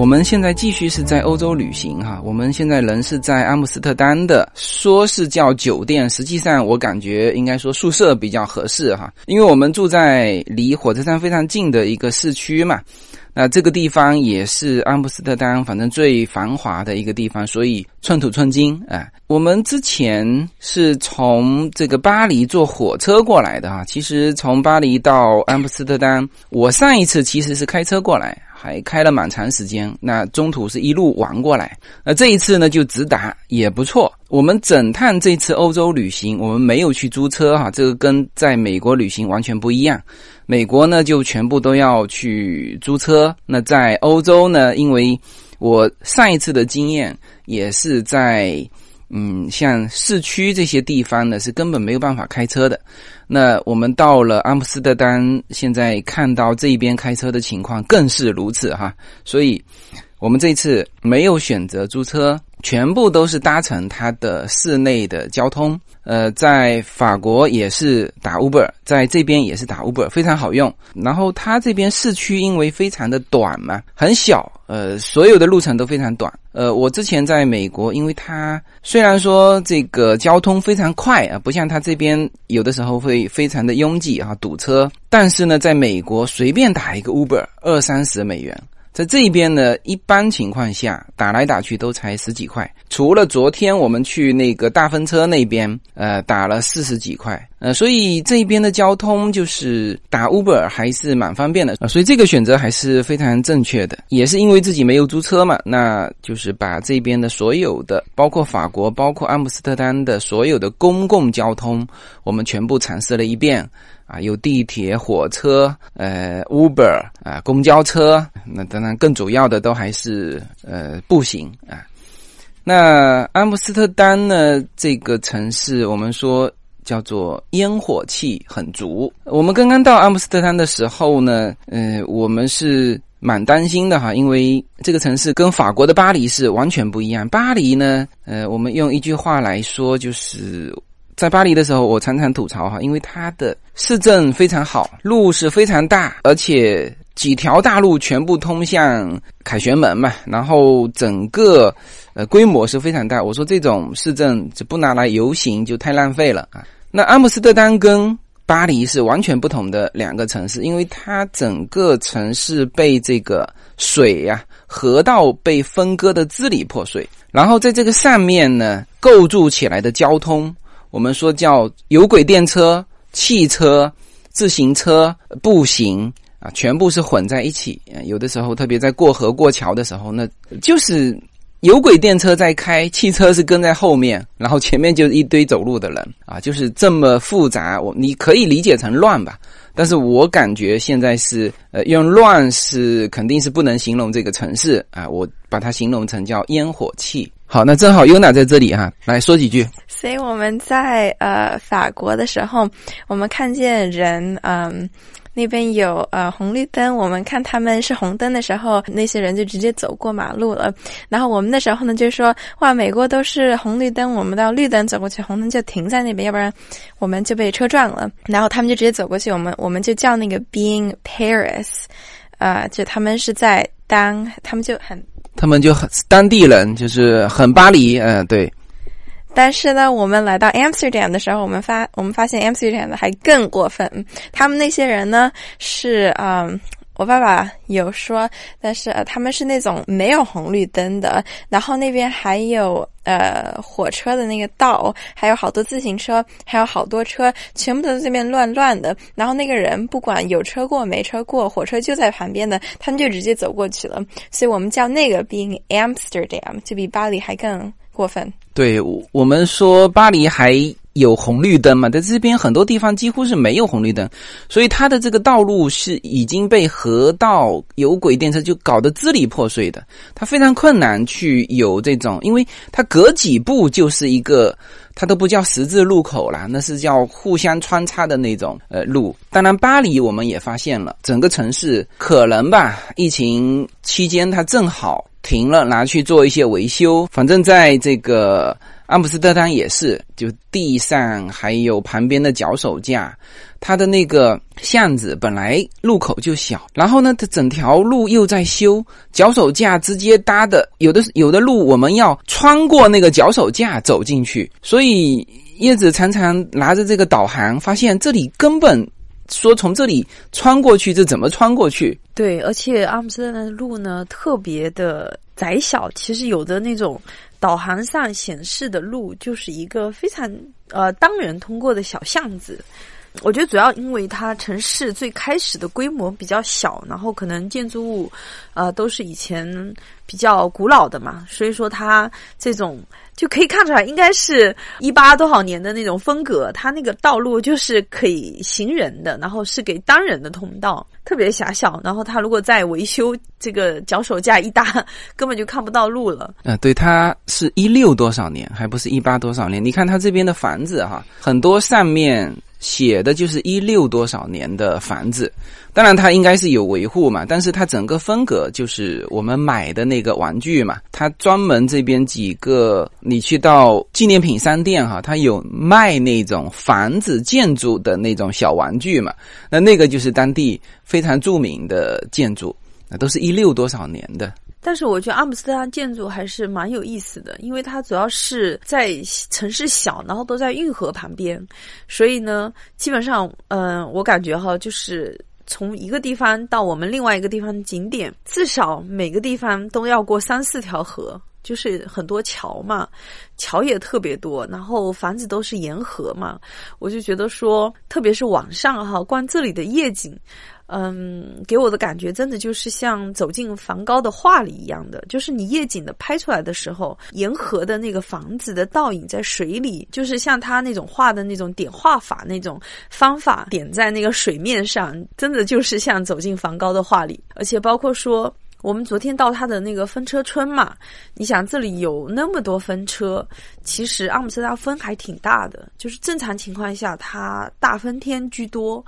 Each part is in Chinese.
我们现在继续是在欧洲旅行哈。我们现在人是在阿姆斯特丹的，说是叫酒店，实际上我感觉应该说宿舍比较合适哈，因为我们住在离火车站非常近的一个市区嘛。那这个地方也是阿姆斯特丹反正最繁华的一个地方，所以寸土寸金啊。我们之前是从这个巴黎坐火车过来的哈，其实从巴黎到阿姆斯特丹，我上一次其实是开车过来。还开了蛮长时间，那中途是一路玩过来，那这一次呢就直达也不错。我们整趟这次欧洲旅行，我们没有去租车哈，这个跟在美国旅行完全不一样。美国呢就全部都要去租车，那在欧洲呢，因为我上一次的经验也是在。嗯，像市区这些地方呢，是根本没有办法开车的。那我们到了阿姆斯特丹，现在看到这边开车的情况更是如此哈。所以，我们这次没有选择租车，全部都是搭乘它的室内的交通。呃，在法国也是打 Uber，在这边也是打 Uber，非常好用。然后它这边市区因为非常的短嘛，很小，呃，所有的路程都非常短。呃，我之前在美国，因为它虽然说这个交通非常快啊，不像它这边有的时候会非常的拥挤啊，堵车。但是呢，在美国随便打一个 Uber，二三十美元。在这边呢，一般情况下打来打去都才十几块，除了昨天我们去那个大风车那边，呃，打了四十几块，呃，所以这边的交通就是打 Uber 还是蛮方便的啊，所以这个选择还是非常正确的。也是因为自己没有租车嘛，那就是把这边的所有的，包括法国、包括阿姆斯特丹的所有的公共交通，我们全部尝试了一遍。啊，有地铁、火车，呃，Uber 啊，公交车，那当然更主要的都还是呃步行啊。那阿姆斯特丹呢，这个城市我们说叫做烟火气很足。我们刚刚到阿姆斯特丹的时候呢，呃，我们是蛮担心的哈，因为这个城市跟法国的巴黎是完全不一样。巴黎呢，呃，我们用一句话来说就是。在巴黎的时候，我常常吐槽哈，因为它的市政非常好，路是非常大，而且几条大路全部通向凯旋门嘛，然后整个呃规模是非常大。我说这种市政就不拿来游行就太浪费了啊。那阿姆斯特丹跟巴黎是完全不同的两个城市，因为它整个城市被这个水呀河道被分割的支离破碎，然后在这个上面呢构筑起来的交通。我们说叫有轨电车、汽车、自行车、步行啊，全部是混在一起。有的时候，特别在过河过桥的时候，那就是有轨电车在开，汽车是跟在后面，然后前面就是一堆走路的人啊，就是这么复杂。我你可以理解成乱吧，但是我感觉现在是呃，用乱是肯定是不能形容这个城市啊，我把它形容成叫烟火气。好，那正好优娜在这里哈，来说几句。所以我们在呃法国的时候，我们看见人，嗯，那边有呃红绿灯，我们看他们是红灯的时候，那些人就直接走过马路了。然后我们的时候呢，就说哇，美国都是红绿灯，我们到绿灯走过去，红灯就停在那边，要不然我们就被车撞了。然后他们就直接走过去，我们我们就叫那个 being Paris，呃，就他们是在当，他们就很。他们就很当地人，就是很巴黎，嗯，对。但是呢，我们来到 Amsterdam 的时候，我们发我们发现 Amsterdam 还更过分。他们那些人呢，是嗯。我爸爸有说，但是他们是那种没有红绿灯的，然后那边还有呃火车的那个道，还有好多自行车，还有好多车，全部都在这边乱乱的。然后那个人不管有车过没车过，火车就在旁边的，他们就直接走过去了。所以我们叫那个比 Amsterdam 就比巴黎还更过分。对，我们说巴黎还。有红绿灯嘛？在这边很多地方几乎是没有红绿灯，所以它的这个道路是已经被河道有轨电车就搞得支离破碎的，它非常困难去有这种，因为它隔几步就是一个，它都不叫十字路口了，那是叫互相穿插的那种呃路。当然，巴黎我们也发现了，整个城市可能吧，疫情期间它正好停了，拿去做一些维修，反正在这个。阿姆斯特丹也是，就地上还有旁边的脚手架，它的那个巷子本来路口就小，然后呢，它整条路又在修，脚手架直接搭的，有的有的路我们要穿过那个脚手架走进去，所以叶子常常拿着这个导航，发现这里根本说从这里穿过去，这怎么穿过去？对，而且阿姆斯特丹的路呢特别的窄小，其实有的那种。导航上显示的路就是一个非常呃单人通过的小巷子，我觉得主要因为它城市最开始的规模比较小，然后可能建筑物呃都是以前比较古老的嘛，所以说它这种。就可以看出来，应该是一八多少年的那种风格。它那个道路就是可以行人的，然后是给单人的通道，特别狭小。然后它如果再维修，这个脚手架一搭，根本就看不到路了。呃，对，它是一六多少年，还不是一八多少年。你看它这边的房子哈，很多上面。写的就是一六多少年的房子，当然它应该是有维护嘛，但是它整个风格就是我们买的那个玩具嘛，它专门这边几个，你去到纪念品商店哈，它有卖那种房子建筑的那种小玩具嘛，那那个就是当地非常著名的建筑，那都是一六多少年的。但是我觉得阿姆斯特丹建筑还是蛮有意思的，因为它主要是在城市小，然后都在运河旁边，所以呢，基本上，嗯，我感觉哈，就是从一个地方到我们另外一个地方景点，至少每个地方都要过三四条河，就是很多桥嘛，桥也特别多，然后房子都是沿河嘛，我就觉得说，特别是晚上哈，观这里的夜景。嗯，给我的感觉真的就是像走进梵高的画里一样的，就是你夜景的拍出来的时候，沿河的那个房子的倒影在水里，就是像他那种画的那种点画法那种方法点在那个水面上，真的就是像走进梵高的画里，而且包括说。我们昨天到他的那个风车村嘛，你想这里有那么多风车，其实阿姆斯特丹风还挺大的，就是正常情况下它大风天居多，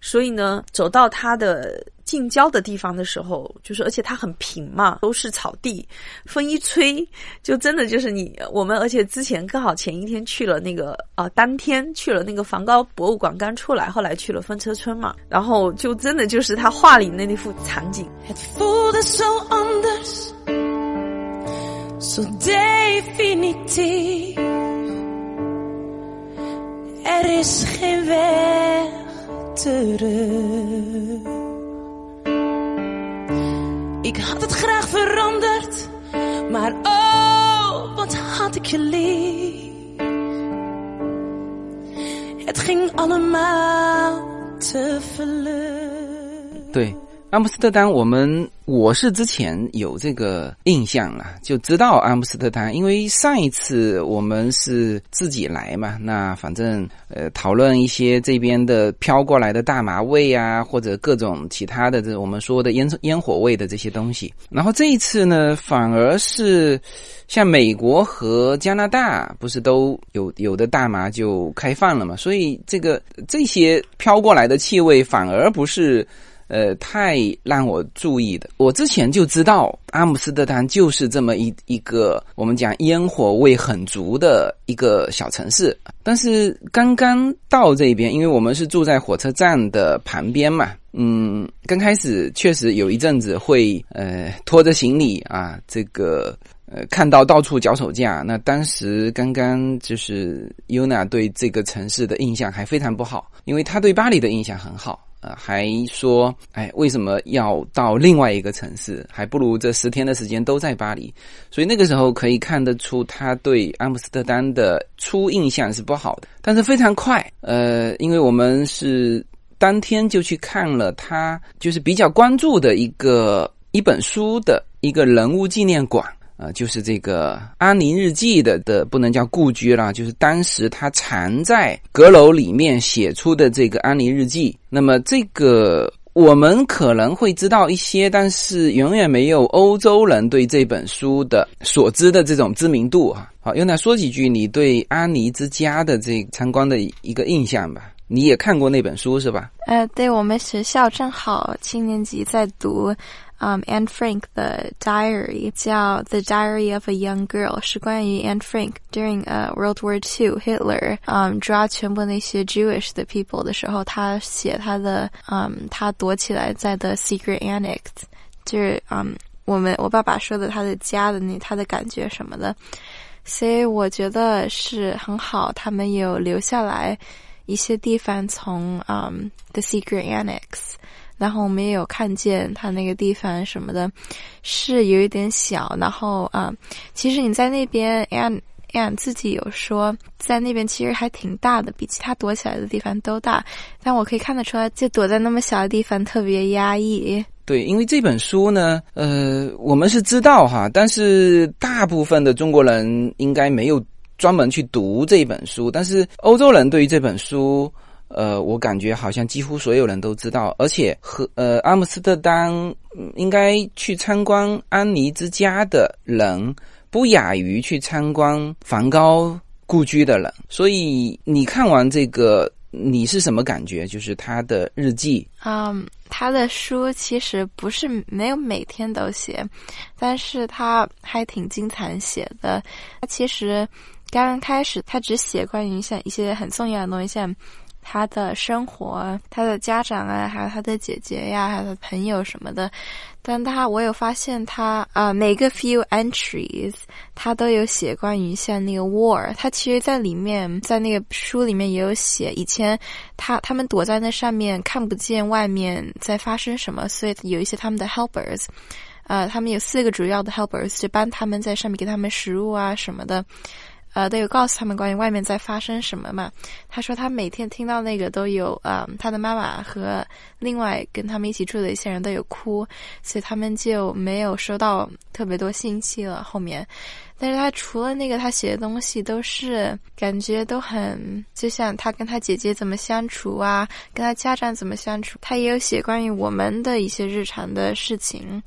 所以呢，走到它的。近郊的地方的时候，就是而且它很平嘛，都是草地，风一吹，就真的就是你我们，而且之前刚好前一天去了那个啊，当天去了那个梵高博物馆刚出来，后来去了风车村嘛，然后就真的就是他画里那那幅场景。Ik had het graag veranderd, maar oh, wat had ik je lief. Het ging allemaal te vlug. 对。阿姆斯特丹，我们我是之前有这个印象啊，就知道阿姆斯特丹，因为上一次我们是自己来嘛，那反正呃讨论一些这边的飘过来的大麻味啊，或者各种其他的这我们说的烟烟火味的这些东西。然后这一次呢，反而是像美国和加拿大不是都有有的大麻就开放了嘛，所以这个这些飘过来的气味反而不是。呃，太让我注意的。我之前就知道阿姆斯特丹就是这么一一个我们讲烟火味很足的一个小城市。但是刚刚到这边，因为我们是住在火车站的旁边嘛，嗯，刚开始确实有一阵子会呃拖着行李啊，这个呃看到到处脚手架。那当时刚刚就是 Yuna 对这个城市的印象还非常不好，因为他对巴黎的印象很好。呃还说，哎，为什么要到另外一个城市？还不如这十天的时间都在巴黎。所以那个时候可以看得出，他对阿姆斯特丹的初印象是不好的。但是非常快，呃，因为我们是当天就去看了他，就是比较关注的一个一本书的一个人物纪念馆。呃，就是这个安妮日记的的不能叫故居了，就是当时他藏在阁楼里面写出的这个安妮日记。那么这个我们可能会知道一些，但是远远没有欧洲人对这本书的所知的这种知名度啊。好，用来说几句你对安妮之家的这参观的一个印象吧。你也看过那本书是吧？呃，对我们学校正好七年级在读。嗯，Anne Frank 的 diary 叫《The Diary of a Young Girl》，是关于 Anne Frank during 呃 World War Two Hitler 嗯抓全部那些 Jewish 的 people 的时候，他写他的嗯他躲起来在的 secret annex，就是嗯我们我爸爸说的他的家的那他的感觉什么的，所以我觉得是很好，他们有留下来一些地方从嗯 the secret annex。 然后我们也有看见他那个地方什么的，是有一点小。然后啊，其实你在那边，Anne Anne 自己有说，在那边其实还挺大的，比其他躲起来的地方都大。但我可以看得出来，就躲在那么小的地方特别压抑。对，因为这本书呢，呃，我们是知道哈，但是大部分的中国人应该没有专门去读这本书，但是欧洲人对于这本书。呃，我感觉好像几乎所有人都知道，而且和呃阿姆斯特丹应该去参观安妮之家的人，不亚于去参观梵高故居的人。所以你看完这个，你是什么感觉？就是他的日记。嗯，他的书其实不是没有每天都写，但是他还挺经常写的。他其实刚开始，他只写关于像一些很重要的东西，像。他的生活，他的家长啊，还有他的姐姐呀，还有他的朋友什么的。但他，我有发现他啊，每个 few entries，他都有写关于像那个 war。他其实，在里面，在那个书里面也有写，以前他他们躲在那上面，看不见外面在发生什么，所以有一些他们的 helpers，呃，他们有四个主要的 helpers，就帮他们在上面给他们食物啊什么的。呃，都有告诉他们关于外面在发生什么嘛？他说他每天听到那个都有，呃，他的妈妈和另外跟他们一起住的一些人都有哭，所以他们就没有收到特别多信息了。后面，但是他除了那个，他写的东西都是感觉都很，就像他跟他姐姐怎么相处啊，跟他家长怎么相处，他也有写关于我们的一些日常的事情。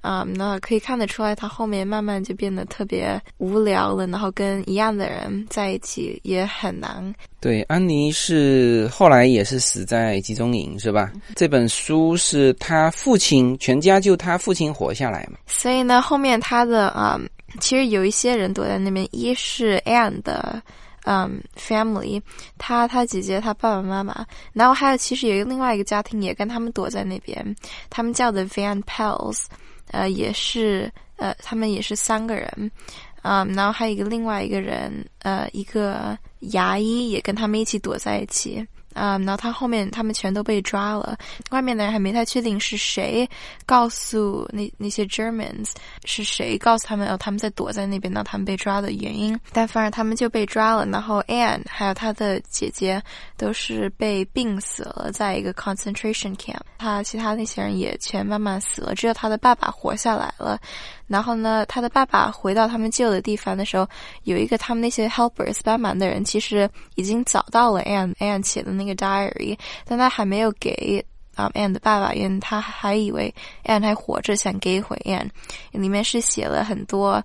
啊，那可以看得出来，他后面慢慢就变得特别无聊了，然后跟一样的人在一起也很难。对，安妮是后来也是死在集中营，是吧？这本书是他父亲全家就他父亲活下来嘛？所以呢，后面他的啊，其实有一些人躲在那边，一是 Anne 的嗯 family，他他姐姐他爸爸妈妈，然后还有其实有另外一个家庭也跟他们躲在那边，他们叫的 Van Pels。呃，也是，呃，他们也是三个人，啊，然后还有一个另外一个人，呃，一个牙医也跟他们一起躲在一起。啊，然后他后面他们全都被抓了，外面的人还没太确定是谁告诉那那些 Germans 是谁告诉他们哦他们在躲在那边，那他们被抓的原因。但反而他们就被抓了，然后 Anne 还有他的姐姐都是被病死了，在一个 concentration camp。他其他那些人也全慢慢死了，只有他的爸爸活下来了。然后呢，他的爸爸回到他们旧的地方的时候，有一个他们那些 helpers 帮忙的人，其实已经找到了 Anne Anne 写的那个 diary，但他还没有给啊 Anne 的爸爸，因为他还以为 Anne 还活着，想给回 Anne。里面是写了很多。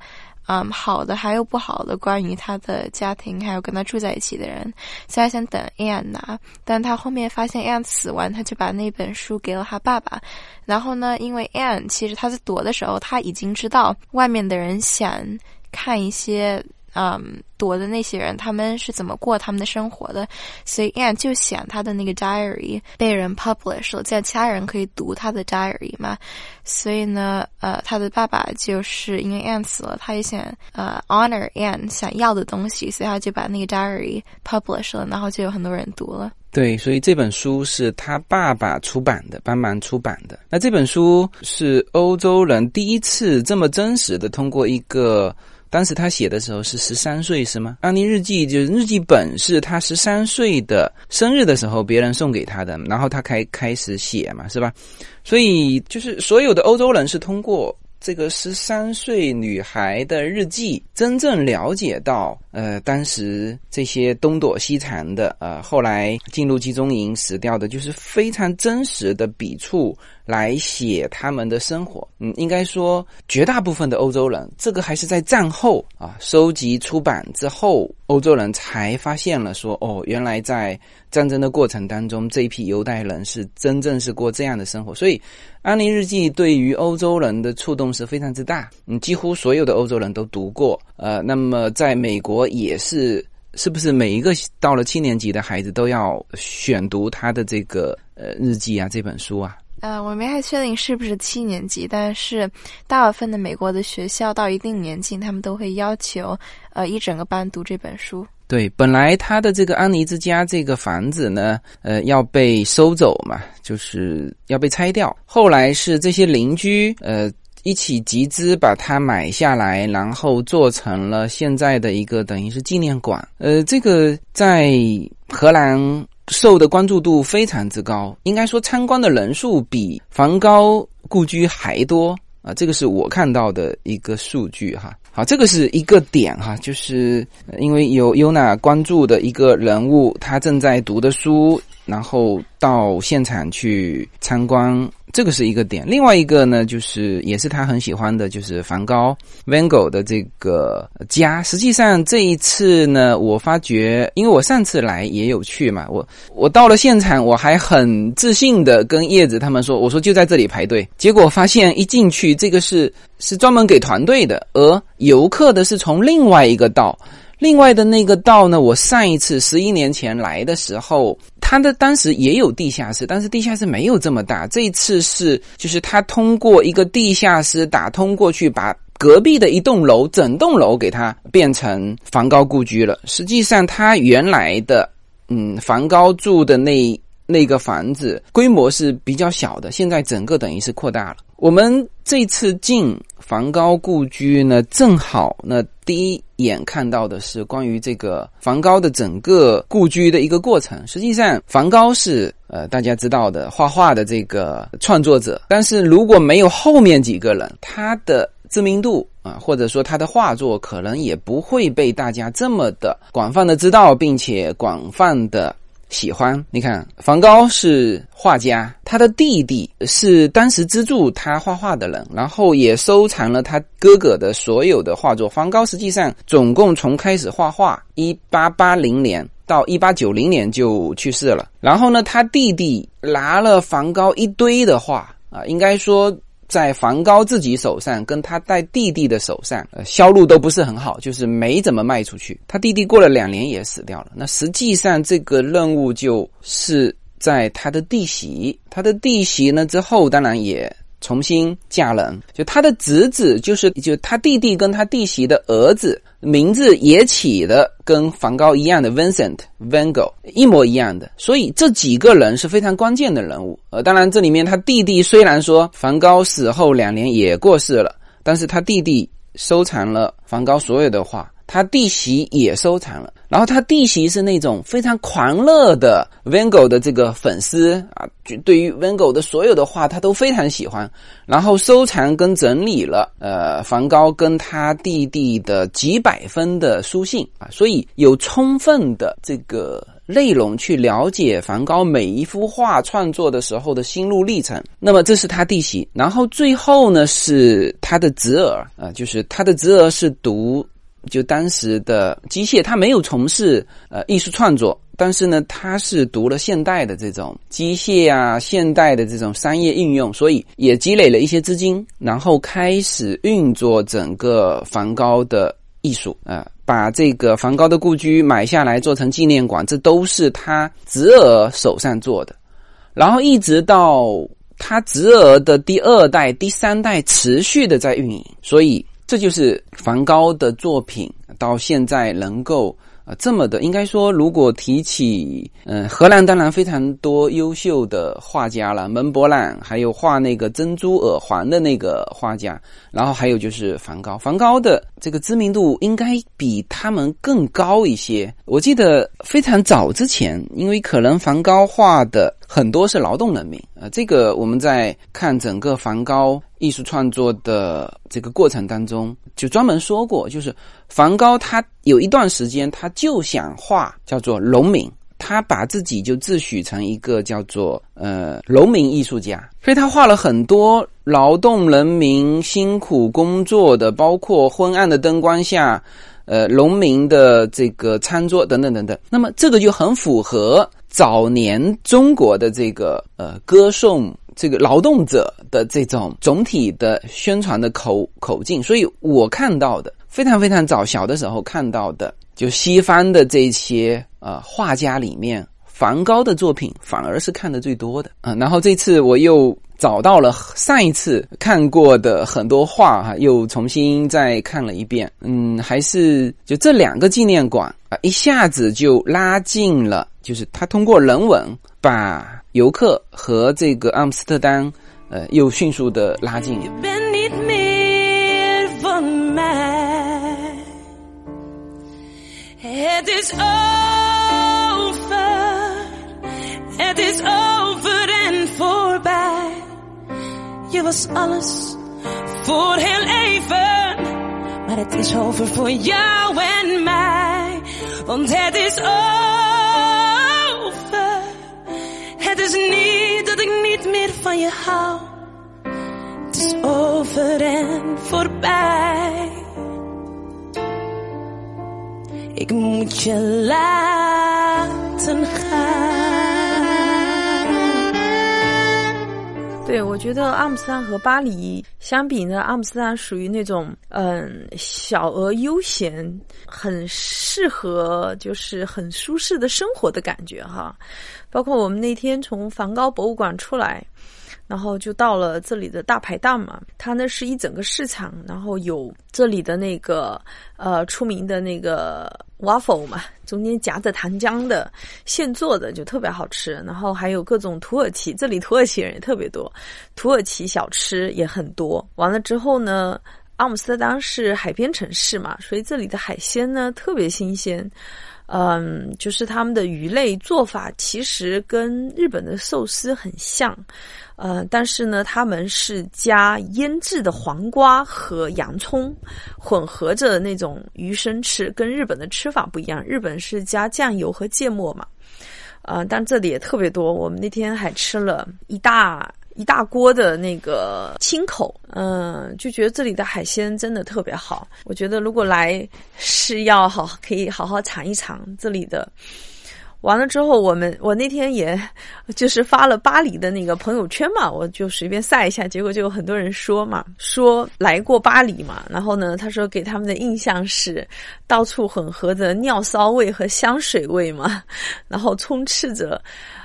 嗯，好的，还有不好的，关于他的家庭，还有跟他住在一起的人，所以他想等 Anne 拿，但他后面发现 Anne 死完，他就把那本书给了他爸爸。然后呢，因为 Anne 其实他在躲的时候，他已经知道外面的人想看一些。嗯，躲的那些人，他们是怎么过他们的生活的？所以 Anne 就想他的那个 diary 被人 publish 了，这样其他人可以读他的 diary 嘛。所以呢，呃，他的爸爸就是因为 Anne 死了，他也想呃 honor Anne 想要的东西，所以他就把那个 diary publish 了，然后就有很多人读了。对，所以这本书是他爸爸出版的，帮忙出版的。那这本书是欧洲人第一次这么真实的通过一个。当时他写的时候是十三岁，是吗？安妮日记就是日记本，是他十三岁的生日的时候别人送给他的，然后他开开始写嘛，是吧？所以就是所有的欧洲人是通过这个十三岁女孩的日记，真正了解到呃当时这些东躲西藏的呃后来进入集中营死掉的，就是非常真实的笔触。来写他们的生活。嗯，应该说绝大部分的欧洲人，这个还是在战后啊收集出版之后，欧洲人才发现了说，哦，原来在战争的过程当中，这一批犹太人是真正是过这样的生活。所以，《安妮日记》对于欧洲人的触动是非常之大。嗯，几乎所有的欧洲人都读过。呃，那么在美国也是。是不是每一个到了七年级的孩子都要选读他的这个呃日记啊这本书啊？呃，我没太确定是不是七年级，但是大部分的美国的学校到一定年纪，他们都会要求呃一整个班读这本书。对，本来他的这个安妮之家这个房子呢，呃要被收走嘛，就是要被拆掉。后来是这些邻居呃。一起集资把它买下来，然后做成了现在的一个等于是纪念馆。呃，这个在荷兰受的关注度非常之高，应该说参观的人数比梵高故居还多啊。这个是我看到的一个数据哈。好，这个是一个点哈，就是因为有优娜关注的一个人物，他正在读的书，然后到现场去参观。这个是一个点，另外一个呢，就是也是他很喜欢的，就是梵高 Van Gogh 的这个家。实际上这一次呢，我发觉，因为我上次来也有去嘛，我我到了现场，我还很自信的跟叶子他们说，我说就在这里排队。结果发现一进去，这个是是专门给团队的，而游客的是从另外一个道。另外的那个道呢，我上一次十一年前来的时候，它的当时也有地下室，但是地下室没有这么大。这一次是，就是它通过一个地下室打通过去，把隔壁的一栋楼整栋楼给它变成梵高故居了。实际上，它原来的，嗯，梵高住的那那个房子规模是比较小的，现在整个等于是扩大了。我们这次进梵高故居呢，正好那第一眼看到的是关于这个梵高的整个故居的一个过程。实际上，梵高是呃大家知道的画画的这个创作者，但是如果没有后面几个人，他的知名度啊，或者说他的画作，可能也不会被大家这么的广泛的知道，并且广泛的。喜欢你看，梵高是画家，他的弟弟是当时资助他画画的人，然后也收藏了他哥哥的所有的画作。梵高实际上总共从开始画画，一八八零年到一八九零年就去世了。然后呢，他弟弟拿了梵高一堆的画啊，应该说。在梵高自己手上，跟他带弟弟的手上，呃，销路都不是很好，就是没怎么卖出去。他弟弟过了两年也死掉了。那实际上这个任务就是在他的弟媳，他的弟媳呢之后，当然也。重新嫁人，就他的侄子，就是就他弟弟跟他弟媳的儿子，名字也起的跟梵高一样的 Vincent Van Gogh 一模一样的，所以这几个人是非常关键的人物。呃，当然这里面他弟弟虽然说梵高死后两年也过世了，但是他弟弟收藏了梵高所有的画。他弟媳也收藏了，然后他弟媳是那种非常狂热的 v a n g o 的这个粉丝啊，就对于 v a n g o 的所有的画，他都非常喜欢，然后收藏跟整理了呃梵高跟他弟弟的几百封的书信啊，所以有充分的这个内容去了解梵高每一幅画创作的时候的心路历程。那么这是他弟媳，然后最后呢是他的侄儿啊，就是他的侄儿是读。就当时的机械，他没有从事呃艺术创作，但是呢，他是读了现代的这种机械啊，现代的这种商业应用，所以也积累了一些资金，然后开始运作整个梵高的艺术啊，把这个梵高的故居买下来做成纪念馆，这都是他侄儿手上做的，然后一直到他侄儿的第二代、第三代持续的在运营，所以。这就是梵高的作品，到现在能够。啊，这么的，应该说，如果提起，嗯，荷兰当然非常多优秀的画家了，门博朗，还有画那个珍珠耳环的那个画家，然后还有就是梵高，梵高的这个知名度应该比他们更高一些。我记得非常早之前，因为可能梵高画的很多是劳动人民啊，这个我们在看整个梵高艺术创作的这个过程当中，就专门说过，就是梵高他。有一段时间，他就想画叫做农民，他把自己就自诩成一个叫做呃农民艺术家，所以他画了很多劳动人民辛苦工作的，包括昏暗的灯光下，呃农民的这个餐桌等等等等。那么这个就很符合早年中国的这个呃歌颂这个劳动者的这种总体的宣传的口口径。所以我看到的非常非常早小的时候看到的。就西方的这些呃画家里面，梵高的作品反而是看的最多的啊。然后这次我又找到了上一次看过的很多画哈，又重新再看了一遍。嗯，还是就这两个纪念馆啊，一下子就拉近了，就是他通过人文把游客和这个阿姆斯特丹呃又迅速的拉近。Het is over, het is over en voorbij. Je was alles voor heel even, maar het is over voor jou en mij. Want het is over, het is niet dat ik niet meer van je hou. Het is over en voorbij. Ik moet je laten gaan。对，我觉得阿姆斯特丹和巴黎相比呢，阿姆斯特丹属于那种嗯小而悠闲，很适合就是很舒适的生活的感觉哈。包括我们那天从梵高博物馆出来。然后就到了这里的大排档嘛，它呢是一整个市场，然后有这里的那个呃出名的那个 waffle 嘛，中间夹着糖浆的现做的就特别好吃，然后还有各种土耳其，这里土耳其人也特别多，土耳其小吃也很多。完了之后呢，阿姆斯特丹是海边城市嘛，所以这里的海鲜呢特别新鲜。嗯，就是他们的鱼类做法其实跟日本的寿司很像，呃，但是呢，他们是加腌制的黄瓜和洋葱混合着那种鱼生吃，跟日本的吃法不一样。日本是加酱油和芥末嘛，呃，但这里也特别多。我们那天还吃了一大。一大锅的那个清口，嗯，就觉得这里的海鲜真的特别好。我觉得如果来是要好，可以好好尝一尝这里的。完了之后，我们我那天也就是发了巴黎的那个朋友圈嘛，我就随便晒一下，结果就有很多人说嘛，说来过巴黎嘛，然后呢，他说给他们的印象是到处混合着尿骚味和香水味嘛，然后充斥着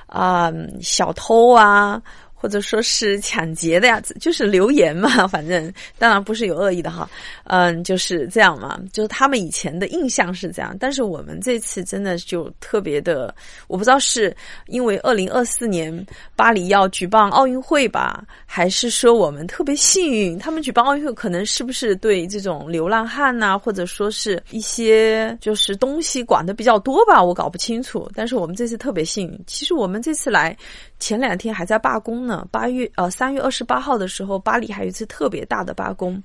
啊小偷啊。或者说是抢劫的样子，就是留言嘛，反正当然不是有恶意的哈，嗯，就是这样嘛，就是他们以前的印象是这样，但是我们这次真的就特别的，我不知道是因为二零二四年巴黎要举办奥运会吧，还是说我们特别幸运，他们举办奥运会可能是不是对这种流浪汉呐，或者说是一些就是东西管的比较多吧，我搞不清楚，但是我们这次特别幸运，其实我们这次来。前两天还在罢工呢，八月呃三月二十八号的时候，巴黎还有一次特别大的罢工，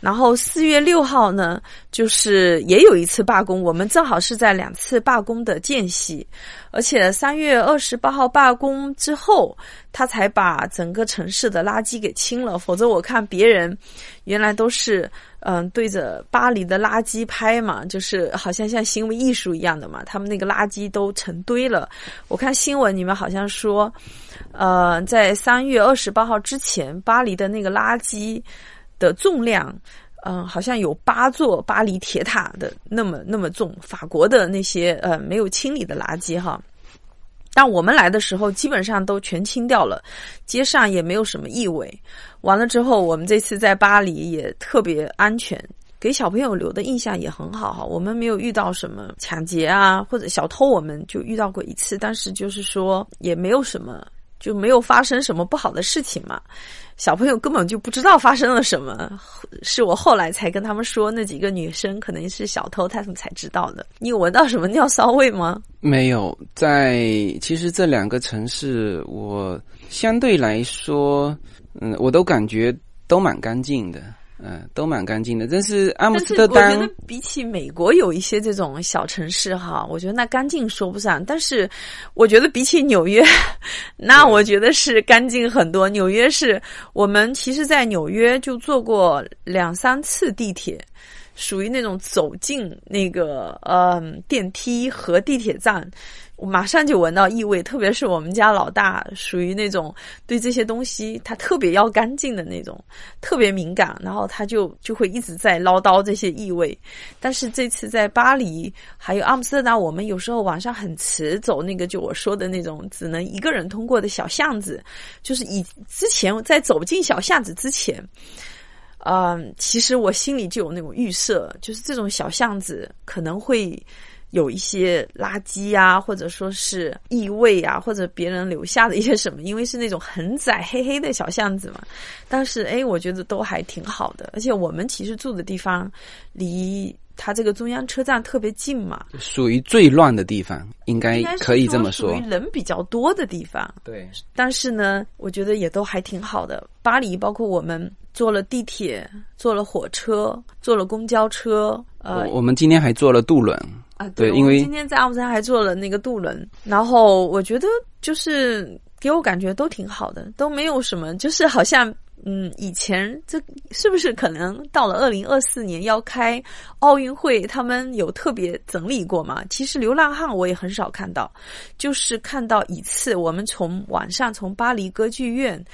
然后四月六号呢，就是也有一次罢工，我们正好是在两次罢工的间隙，而且三月二十八号罢工之后，他才把整个城市的垃圾给清了，否则我看别人原来都是。嗯，对着巴黎的垃圾拍嘛，就是好像像行为艺术一样的嘛。他们那个垃圾都成堆了。我看新闻里面好像说，呃，在三月二十八号之前，巴黎的那个垃圾的重量，嗯，好像有八座巴黎铁塔的那么那么重。法国的那些呃没有清理的垃圾哈。但我们来的时候，基本上都全清掉了，街上也没有什么异味。完了之后，我们这次在巴黎也特别安全，给小朋友留的印象也很好哈。我们没有遇到什么抢劫啊，或者小偷，我们就遇到过一次，但是就是说也没有什么，就没有发生什么不好的事情嘛。小朋友根本就不知道发生了什么，是我后来才跟他们说，那几个女生可能是小偷，他们才知道的。你有闻到什么尿骚味吗？没有，在其实这两个城市，我相对来说，嗯，我都感觉都蛮干净的。嗯，都蛮干净的。但是阿姆斯特丹，我觉得比起美国有一些这种小城市哈，我觉得那干净说不上。但是我觉得比起纽约，那我觉得是干净很多。纽约是我们其实，在纽约就坐过两三次地铁。属于那种走进那个呃电梯和地铁站，我马上就闻到异味。特别是我们家老大，属于那种对这些东西他特别要干净的那种，特别敏感，然后他就就会一直在唠叨这些异味。但是这次在巴黎还有阿姆斯特丹，我们有时候晚上很迟走那个就我说的那种只能一个人通过的小巷子，就是以之前在走进小巷子之前。嗯，其实我心里就有那种预设，就是这种小巷子可能会有一些垃圾呀，或者说是异味啊，或者别人留下的一些什么，因为是那种很窄黑黑的小巷子嘛。但是哎，我觉得都还挺好的，而且我们其实住的地方离它这个中央车站特别近嘛，属于最乱的地方，应该可以这么说，属于人比较多的地方。对，但是呢，我觉得也都还挺好的。巴黎，包括我们。坐了地铁，坐了火车，坐了公交车，呃，我们今天还坐了渡轮啊，对，因为今天在阿姆斯特丹还坐了那个渡轮，然后我觉得就是给我感觉都挺好的，都没有什么，就是好像。嗯，以前这是不是可能到了二零二四年要开奥运会，他们有特别整理过吗？其实流浪汉我也很少看到，就是看到一次，我们从晚上从巴黎歌剧院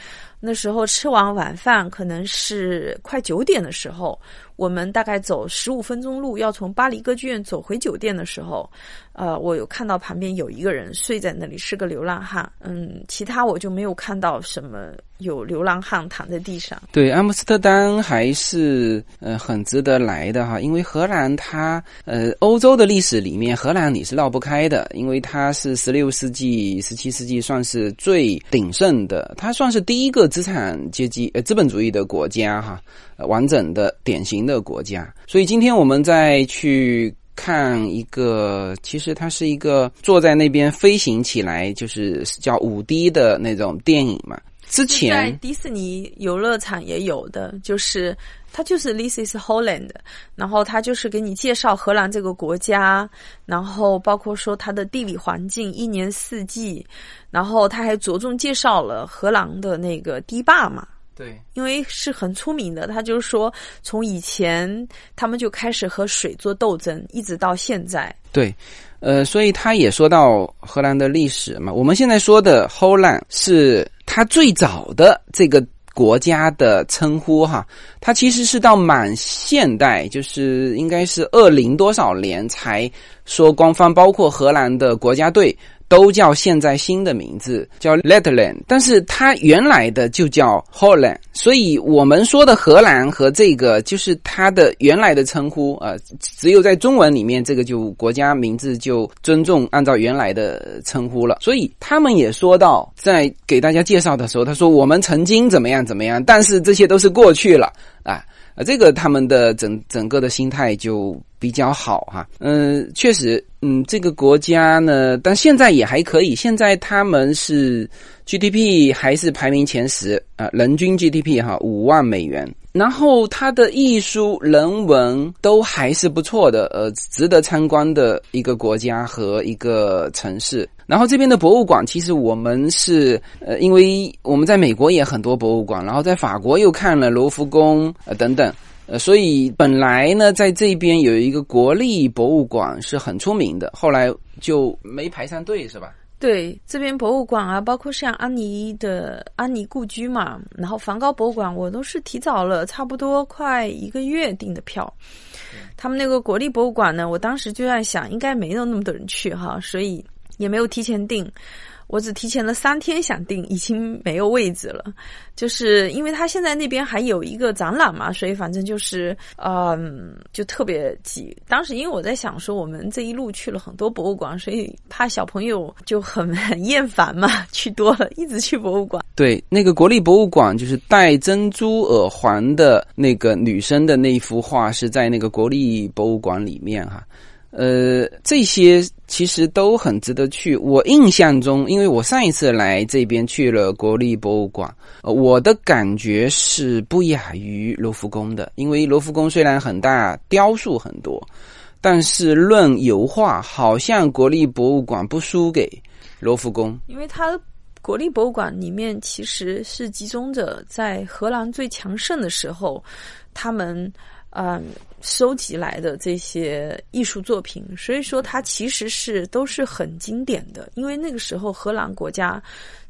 那时候吃完晚饭，可能是快九点的时候。我们大概走十五分钟路，要从巴黎歌剧院走回酒店的时候，呃，我有看到旁边有一个人睡在那里，是个流浪汉。嗯，其他我就没有看到什么有流浪汉躺在地上。对，阿姆斯特丹还是呃很值得来的哈，因为荷兰它呃欧洲的历史里面，荷兰你是绕不开的，因为它是十六世纪、十七世纪算是最鼎盛的，它算是第一个资产阶级呃资本主义的国家哈。完整的典型的国家，所以今天我们再去看一个，其实它是一个坐在那边飞行起来，就是叫五 D 的那种电影嘛。之前迪士尼游乐场也有的，就是它就是 This is Holland，然后他就是给你介绍荷兰这个国家，然后包括说它的地理环境，一年四季，然后他还着重介绍了荷兰的那个堤坝嘛。对，因为是很出名的，他就是说，从以前他们就开始和水做斗争，一直到现在。对，呃，所以他也说到荷兰的历史嘛。我们现在说的 Holland 是他最早的这个国家的称呼哈，它其实是到满现代，就是应该是二零多少年才说官方包括荷兰的国家队。都叫现在新的名字叫 Letland，但是它原来的就叫 Holland，所以我们说的荷兰和这个就是它的原来的称呼啊，只有在中文里面这个就国家名字就尊重按照原来的称呼了。所以他们也说到，在给大家介绍的时候，他说我们曾经怎么样怎么样，但是这些都是过去了啊。啊，这个他们的整整个的心态就比较好哈。嗯，确实，嗯，这个国家呢，但现在也还可以。现在他们是 GDP 还是排名前十啊，人均 GDP 哈五万美元。然后它的艺术、人文都还是不错的，呃，值得参观的一个国家和一个城市。然后这边的博物馆，其实我们是呃，因为我们在美国也很多博物馆，然后在法国又看了罗浮宫呃等等，呃，所以本来呢在这边有一个国立博物馆是很出名的，后来就没排上队，是吧？对，这边博物馆啊，包括像安妮的安妮故居嘛，然后梵高博物馆，我都是提早了差不多快一个月订的票。他们那个国立博物馆呢，我当时就在想，应该没有那么多人去哈，所以。也没有提前订，我只提前了三天想订，已经没有位置了。就是因为他现在那边还有一个展览嘛，所以反正就是，嗯，就特别挤。当时因为我在想说，我们这一路去了很多博物馆，所以怕小朋友就很很厌烦嘛，去多了，一直去博物馆。对，那个国立博物馆就是戴珍珠耳环的那个女生的那一幅画，是在那个国立博物馆里面哈。呃，这些其实都很值得去。我印象中，因为我上一次来这边去了国立博物馆，我的感觉是不亚于罗浮宫的。因为罗浮宫虽然很大，雕塑很多，但是论油画，好像国立博物馆不输给罗浮宫。因为它国立博物馆里面其实是集中着在荷兰最强盛的时候，他们。嗯，收集来的这些艺术作品，所以说它其实是都是很经典的。因为那个时候荷兰国家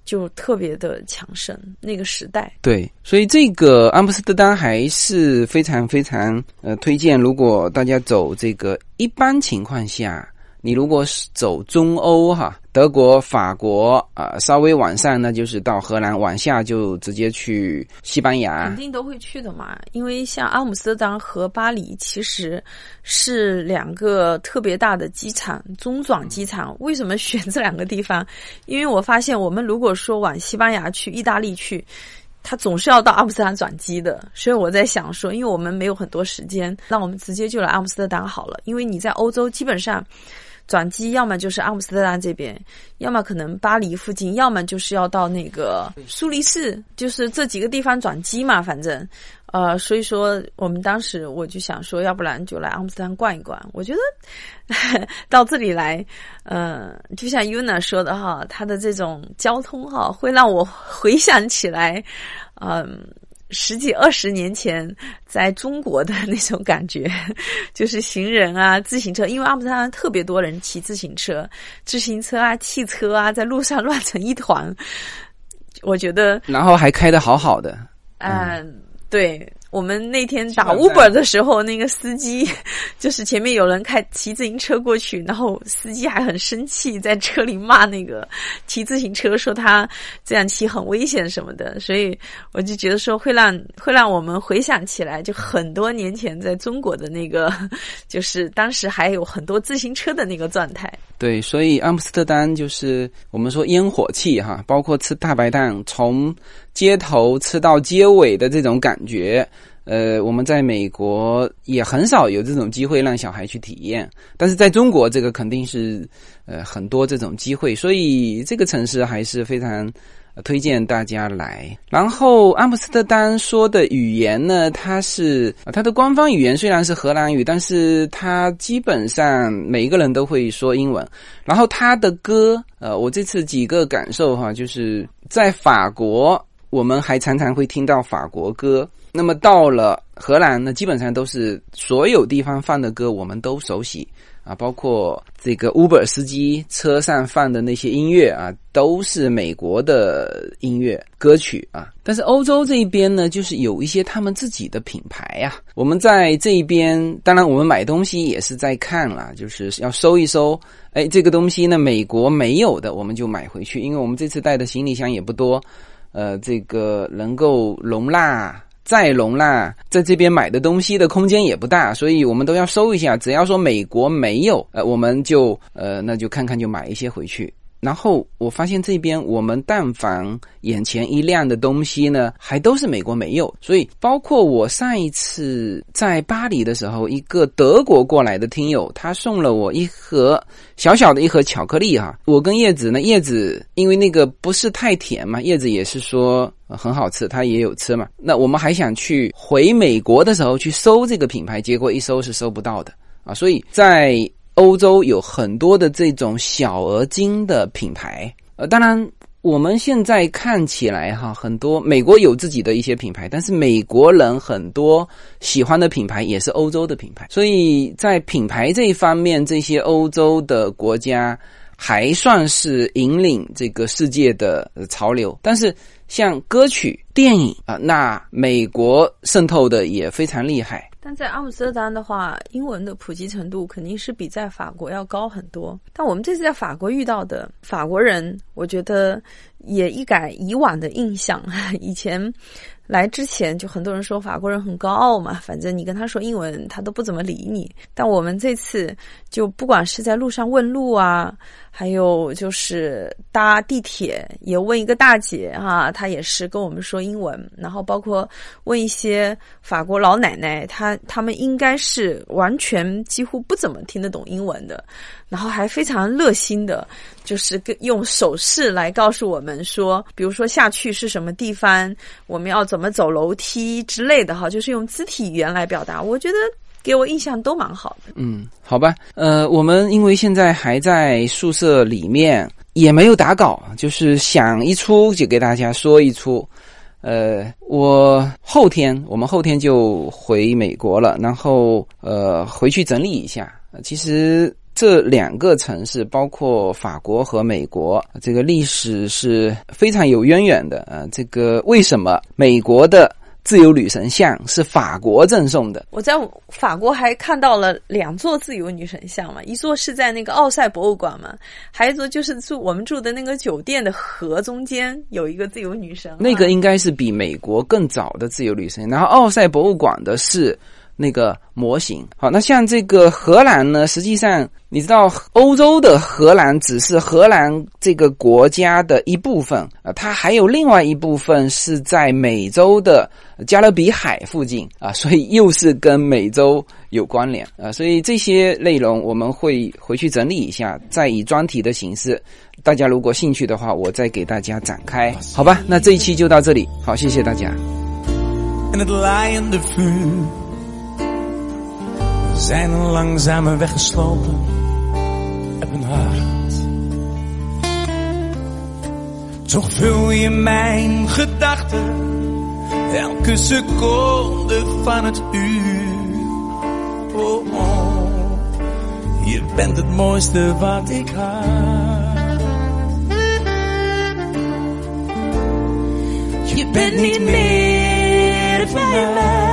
就特别的强盛，那个时代。对，所以这个阿姆斯特丹还是非常非常呃推荐。如果大家走这个一般情况下。你如果是走中欧哈，德国、法国啊，稍微往上那就是到荷兰，往下就直接去西班牙。肯定都会去的嘛，因为像阿姆斯特丹和巴黎其实是两个特别大的机场，中转机场。为什么选这两个地方？因为我发现我们如果说往西班牙去、意大利去，他总是要到阿姆斯特丹转机的。所以我在想说，因为我们没有很多时间，那我们直接就来阿姆斯特丹好了。因为你在欧洲基本上。转机要么就是阿姆斯特丹这边，要么可能巴黎附近，要么就是要到那个苏黎世，就是这几个地方转机嘛。反正，呃，所以说我们当时我就想说，要不然就来阿姆斯特丹逛一逛。我觉得 到这里来，呃，就像 Una 说的哈，它的这种交通哈，会让我回想起来，嗯。十几二十年前，在中国的 那种感觉，就是行人啊、自行车，因为阿姆斯特丹特别多人骑自行车、自行车啊、汽车啊，在路上 乱成一团。我觉得，然后还开的好好的。嗯，对。我们那天打 Uber 的时候，那个司机 就是前面有人开骑自行车过去，然后司机还很生气，在车里骂那个骑自行车，说他这样骑很危险什么的。所以我就觉得说会让 会让我们回想起来，就很多年前在中国的那个，就是当时还有很多自行车的那个状态。对，所以阿姆斯特丹就是我们说烟火气哈，包括吃大白蛋，从街头吃到街尾的这种感觉。呃，我们在美国也很少有这种机会让小孩去体验，但是在中国这个肯定是呃很多这种机会，所以这个城市还是非常推荐大家来。然后阿姆斯特丹说的语言呢，它是它的官方语言虽然是荷兰语，但是它基本上每一个人都会说英文。然后它的歌，呃，我这次几个感受哈，就是在法国，我们还常常会听到法国歌。那么到了荷兰呢，基本上都是所有地方放的歌，我们都熟悉啊，包括这个 Uber 司机车上放的那些音乐啊，都是美国的音乐歌曲啊。但是欧洲这一边呢，就是有一些他们自己的品牌呀。我们在这一边，当然我们买东西也是在看了，就是要搜一搜，哎，这个东西呢，美国没有的，我们就买回去，因为我们这次带的行李箱也不多，呃，这个能够容纳。再容纳在这边买的东西的空间也不大，所以我们都要收一下。只要说美国没有，呃，我们就呃，那就看看就买一些回去。然后我发现这边我们但凡眼前一亮的东西呢，还都是美国没有。所以包括我上一次在巴黎的时候，一个德国过来的听友，他送了我一盒小小的一盒巧克力哈。我跟叶子呢，叶子因为那个不是太甜嘛，叶子也是说很好吃，他也有吃嘛。那我们还想去回美国的时候去搜这个品牌，结果一搜是搜不到的啊。所以在欧洲有很多的这种小而精的品牌，呃，当然我们现在看起来哈，很多美国有自己的一些品牌，但是美国人很多喜欢的品牌也是欧洲的品牌，所以在品牌这一方面，这些欧洲的国家还算是引领这个世界的潮流。但是像歌曲、电影啊，那美国渗透的也非常厉害。但在阿姆斯特丹的话，英文的普及程度肯定是比在法国要高很多。但我们这次在法国遇到的法国人，我觉得也一改以往的印象。以前来之前就很多人说法国人很高傲嘛，反正你跟他说英文，他都不怎么理你。但我们这次就不管是在路上问路啊，还有就是搭地铁也问一个大姐哈，她也是跟我们说英文，然后包括问一些法国老奶奶，她她们应该是完全几乎不怎么听得懂英文的，然后还非常热心的，就是跟用手势来告诉我们说，比如说下去是什么地方，我们要怎么走楼梯之类的哈，就是用肢体语言来表达，我觉得。给我印象都蛮好的。嗯，好吧，呃，我们因为现在还在宿舍里面，也没有打稿，就是想一出就给大家说一出。呃，我后天我们后天就回美国了，然后呃回去整理一下。其实这两个城市，包括法国和美国，这个历史是非常有渊源的啊。这个为什么美国的？自由女神像是法国赠送的。我在法国还看到了两座自由女神像嘛，一座是在那个奥赛博物馆嘛，还有一座就是住我们住的那个酒店的河中间有一个自由女神。那个应该是比美国更早的自由女神，然后奥赛博物馆的是。那个模型，好，那像这个荷兰呢？实际上，你知道，欧洲的荷兰只是荷兰这个国家的一部分啊，它还有另外一部分是在美洲的加勒比海附近啊，所以又是跟美洲有关联啊，所以这些内容我们会回去整理一下，再以专题的形式，大家如果兴趣的话，我再给大家展开，好吧？那这一期就到这里，好，谢谢大家。Zijn langzamer weggeslopen uit mijn hart. Toch vul je mijn gedachten elke seconde van het uur. Oh, oh, je bent het mooiste wat ik had. Je bent niet meer van mij.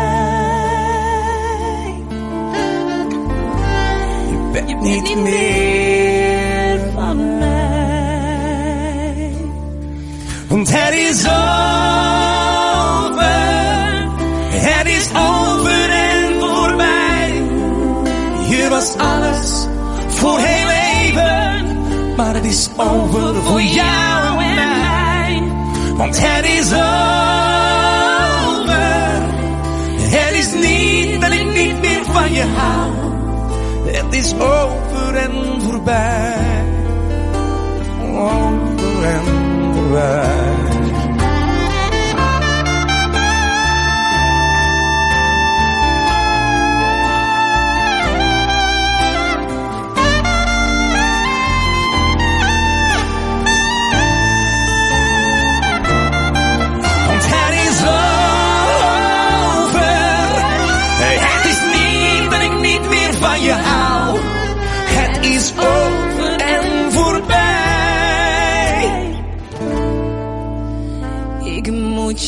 Bent niet meer van mij. Want het is over, het is over en voorbij. Je was alles voor heel even, maar het is over voor jou en mij. Want het is over, het is niet dat ik niet meer van je hou. Het is over en voorbij. Over en voorbij.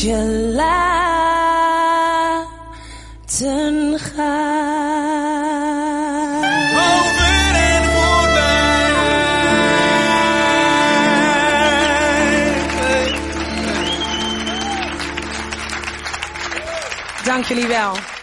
Je laten gaan. Over en voorbij. Dank jullie wel.